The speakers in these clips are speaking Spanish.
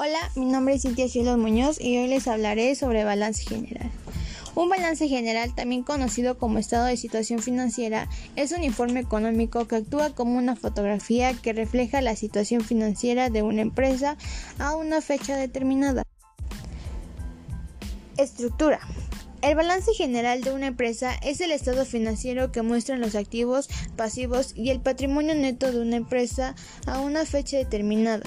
Hola, mi nombre es Cintia Cielo Muñoz y hoy les hablaré sobre balance general. Un balance general, también conocido como estado de situación financiera, es un informe económico que actúa como una fotografía que refleja la situación financiera de una empresa a una fecha determinada. Estructura. El balance general de una empresa es el estado financiero que muestran los activos, pasivos y el patrimonio neto de una empresa a una fecha determinada.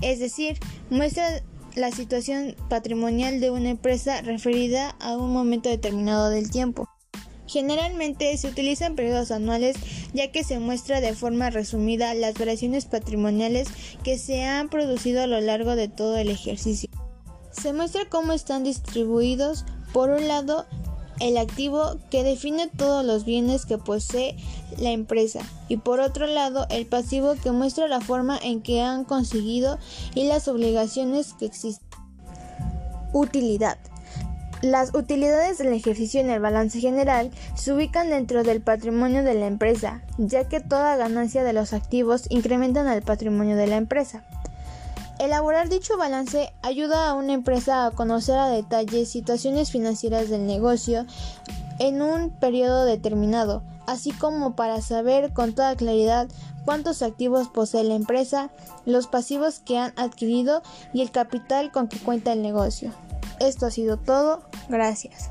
Es decir, muestra la situación patrimonial de una empresa referida a un momento determinado del tiempo. Generalmente se utilizan periodos anuales ya que se muestra de forma resumida las variaciones patrimoniales que se han producido a lo largo de todo el ejercicio. Se muestra cómo están distribuidos por un lado, el activo que define todos los bienes que posee la empresa y por otro lado el pasivo que muestra la forma en que han conseguido y las obligaciones que existen. Utilidad. Las utilidades del ejercicio en el balance general se ubican dentro del patrimonio de la empresa, ya que toda ganancia de los activos incrementan el patrimonio de la empresa. Elaborar dicho balance ayuda a una empresa a conocer a detalle situaciones financieras del negocio en un periodo determinado, así como para saber con toda claridad cuántos activos posee la empresa, los pasivos que han adquirido y el capital con que cuenta el negocio. Esto ha sido todo. Gracias.